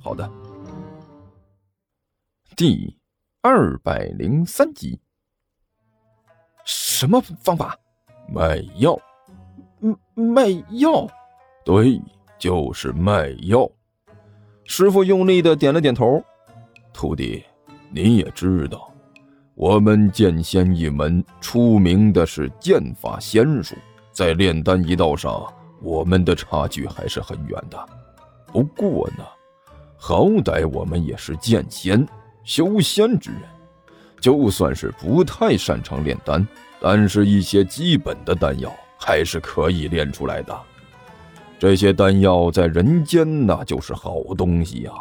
哦，好的。第二百零三集。什么方法？卖药。嗯，卖药。对，就是卖药。师傅用力的点了点头。徒弟，你也知道，我们剑仙一门出名的是剑法仙术，在炼丹一道上，我们的差距还是很远的。不过呢，好歹我们也是剑仙、修仙之人，就算是不太擅长炼丹，但是一些基本的丹药还是可以炼出来的。这些丹药在人间那就是好东西呀。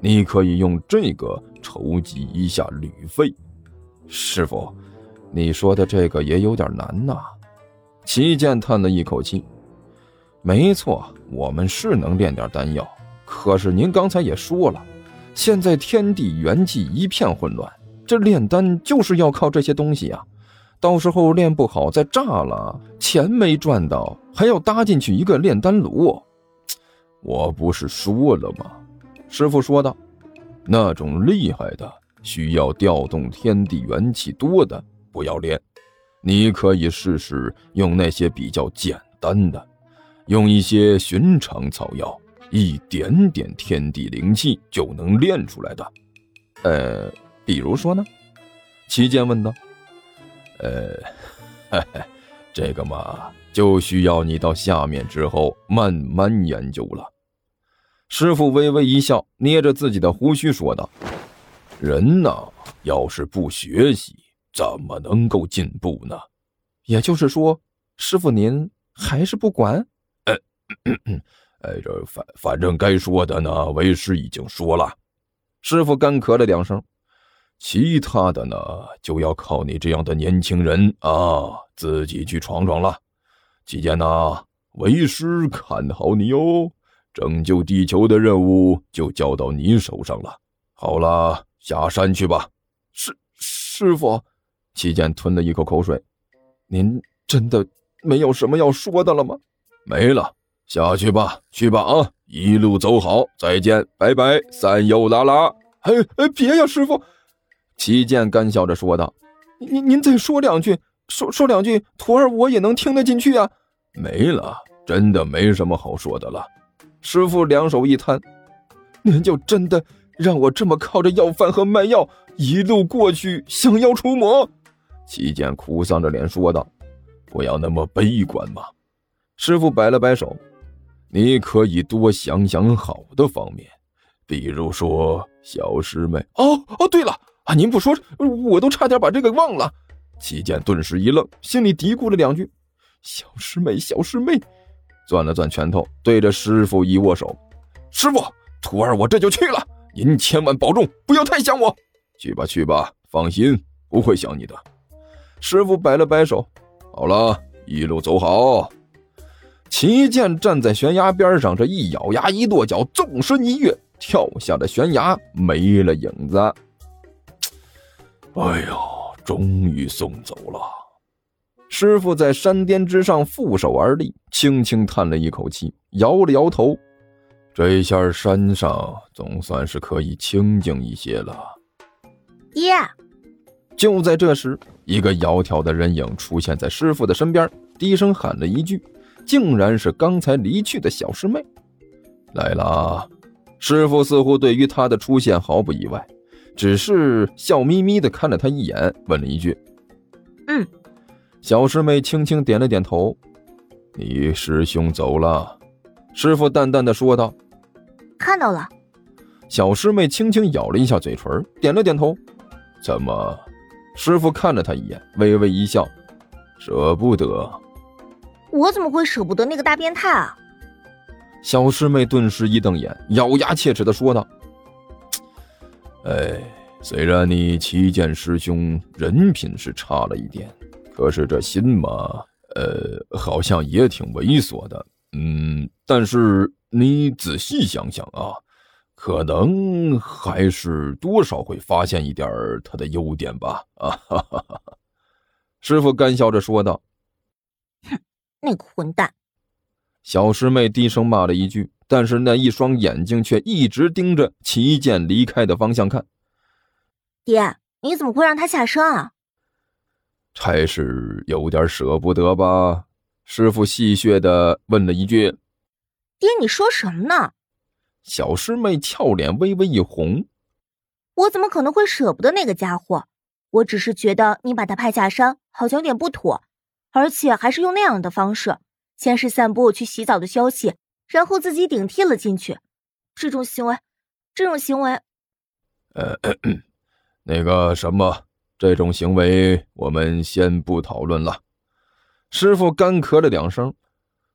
你可以用这个筹集一下旅费，师傅，你说的这个也有点难呐。齐剑叹了一口气：“没错，我们是能炼点丹药，可是您刚才也说了，现在天地元气一片混乱，这炼丹就是要靠这些东西啊。到时候炼不好再炸了，钱没赚到，还要搭进去一个炼丹炉。我不是说了吗？”师傅说道：“那种厉害的，需要调动天地元气多的，不要练。你可以试试用那些比较简单的，用一些寻常草药，一点点天地灵气就能练出来的。呃，比如说呢？”齐剑问道。“呃，嘿嘿，这个嘛，就需要你到下面之后慢慢研究了。”师傅微微一笑，捏着自己的胡须说道：“人呐，要是不学习，怎么能够进步呢？也就是说，师傅您还是不管？呃，哎，这反反正该说的呢，为师已经说了。”师傅干咳了两声，其他的呢，就要靠你这样的年轻人啊，自己去闯闯了。期间呢，为师看好你哟。拯救地球的任务就交到你手上了。好了，下山去吧。师师傅，齐剑吞了一口口水。您真的没有什么要说的了吗？没了，下去吧，去吧啊！一路走好，再见，拜拜，三友拉拉。哎哎，别呀，师傅！齐剑干笑着说道：“您您再说两句，说说两句，徒儿我也能听得进去啊。”没了，真的没什么好说的了。师傅两手一摊，您就真的让我这么靠着要饭和卖药一路过去，降妖除魔？齐剑哭丧着脸说道：“不要那么悲观嘛。”师傅摆了摆手：“你可以多想想好的方面，比如说小师妹。”哦哦，对了啊，您不说，我都差点把这个忘了。齐剑顿时一愣，心里嘀咕了两句：“小师妹，小师妹。”攥了攥拳头，对着师傅一握手：“师傅，徒儿我这就去了，您千万保重，不要太想我。去吧，去吧，放心，不会想你的。”师傅摆了摆手：“好了，一路走好。”齐剑站在悬崖边上，这一咬牙，一跺脚，纵身一跃，跳下了悬崖，没了影子。哎呦，终于送走了。师傅在山巅之上负手而立，轻轻叹了一口气，摇了摇头。这下山上总算是可以清静一些了。爷！就在这时，一个窈窕的人影出现在师傅的身边，低声喊了一句，竟然是刚才离去的小师妹。来了。师傅似乎对于她的出现毫不意外，只是笑眯眯的看了她一眼，问了一句：“嗯。”小师妹轻轻点了点头。你师兄走了，师傅淡淡的说道。看到了。小师妹轻轻咬了一下嘴唇，点了点头。怎么？师傅看了她一眼，微微一笑，舍不得。我怎么会舍不得那个大变态啊？小师妹顿时一瞪眼，咬牙切齿的说道：“哎，虽然你齐剑师兄人品是差了一点，可是这心嘛，呃，好像也挺猥琐的。嗯，但是你仔细想想啊，可能还是多少会发现一点他的优点吧。”啊哈哈哈！师傅干笑着说道：“哼，那个混蛋。”小师妹低声骂了一句，但是那一双眼睛却一直盯着齐剑离开的方向看。爹，你怎么会让他下山啊？差事有点舍不得吧？师傅戏谑的问了一句。爹，你说什么呢？小师妹俏脸微微一红。我怎么可能会舍不得那个家伙？我只是觉得你把他派下山好像有点不妥，而且还是用那样的方式。先是散布去洗澡的消息，然后自己顶替了进去，这种行为，这种行为，呃，那个什么，这种行为我们先不讨论了。师傅干咳了两声，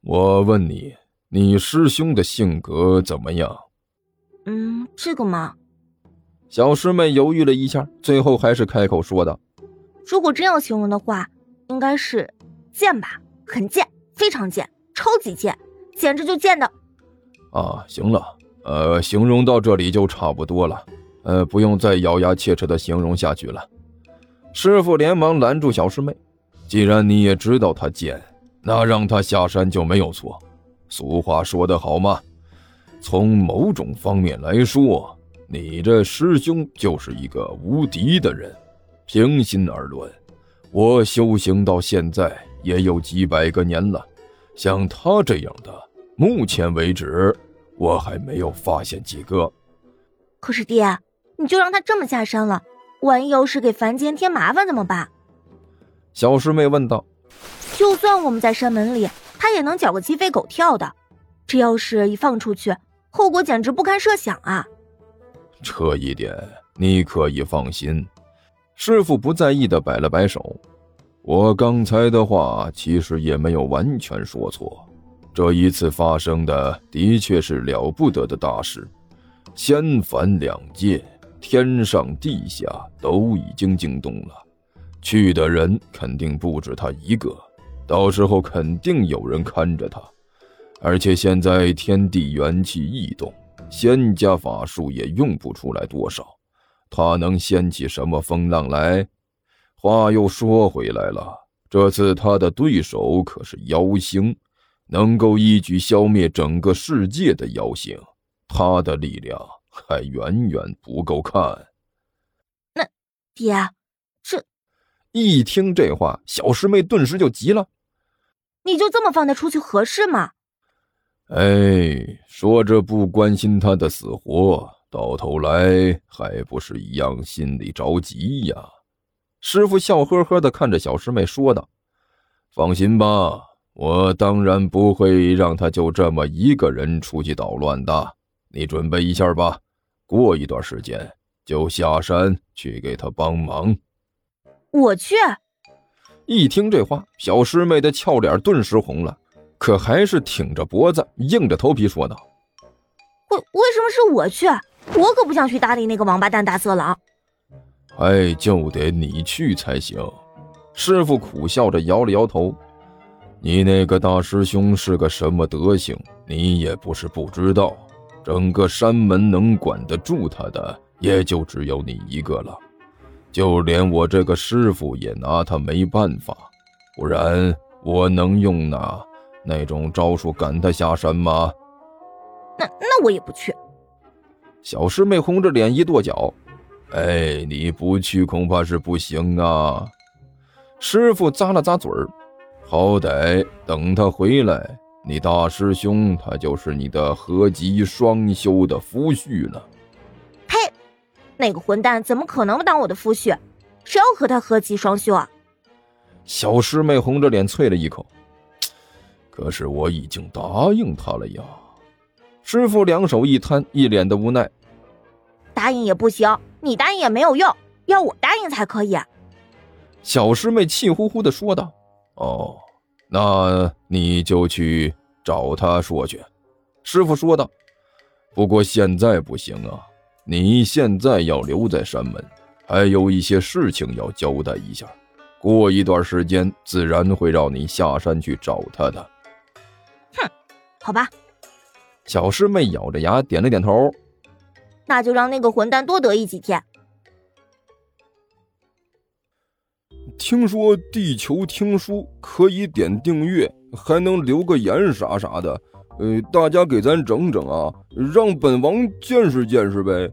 我问你，你师兄的性格怎么样？嗯，这个嘛，小师妹犹豫了一下，最后还是开口说道：“如果真要形容的话，应该是贱吧，很贱。”非常贱，超级贱，简直就贱的。啊，行了，呃，形容到这里就差不多了，呃，不用再咬牙切齿的形容下去了。师傅连忙拦住小师妹，既然你也知道他贱，那让他下山就没有错。俗话说得好嘛，从某种方面来说，你这师兄就是一个无敌的人。平心而论，我修行到现在。也有几百个年了，像他这样的，目前为止我还没有发现几个。可是爹，你就让他这么下山了，万一要是给凡间添麻烦怎么办？小师妹问道。就算我们在山门里，他也能搅个鸡飞狗跳的。这要是一放出去，后果简直不堪设想啊！这一点你可以放心。师傅不在意的摆了摆手。我刚才的话其实也没有完全说错，这一次发生的的确是了不得的大事，仙凡两界，天上地下都已经惊动了，去的人肯定不止他一个，到时候肯定有人看着他，而且现在天地元气异动，仙家法术也用不出来多少，他能掀起什么风浪来？话又说回来了，这次他的对手可是妖星，能够一举消灭整个世界的妖星，他的力量还远远不够看。那爹，这一听这话，小师妹顿时就急了：“你就这么放他出去合适吗？”哎，说着不关心他的死活，到头来还不是一样心里着急呀。师傅笑呵呵的看着小师妹说道：“放心吧，我当然不会让他就这么一个人出去捣乱的。你准备一下吧，过一段时间就下山去给他帮忙。”我去。一听这话，小师妹的俏脸顿时红了，可还是挺着脖子，硬着头皮说道：“为为什么是我去？我可不想去搭理那个王八蛋大色狼。”哎，就得你去才行。师傅苦笑着摇了摇头。你那个大师兄是个什么德行，你也不是不知道。整个山门能管得住他的，也就只有你一个了。就连我这个师傅也拿他没办法。不然我能用那那种招数赶他下山吗？那那我也不去。小师妹红着脸一跺脚。哎，你不去恐怕是不行啊！师傅咂了咂嘴儿，好歹等他回来，你大师兄他就是你的合吉双修的夫婿了。呸！那个混蛋怎么可能当我的夫婿？谁要和他合吉双修啊？小师妹红着脸啐了一口。可是我已经答应他了呀！师傅两手一摊，一脸的无奈。答应也不行。你答应也没有用，要我答应才可以。小师妹气呼呼的说道：“哦，那你就去找他说去。”师傅说道：“不过现在不行啊，你现在要留在山门，还有一些事情要交代一下。过一段时间，自然会让你下山去找他的。”哼，好吧。小师妹咬着牙点了点头。那就让那个混蛋多得意几天。听说地球听书可以点订阅，还能留个言啥啥的，呃，大家给咱整整啊，让本王见识见识呗。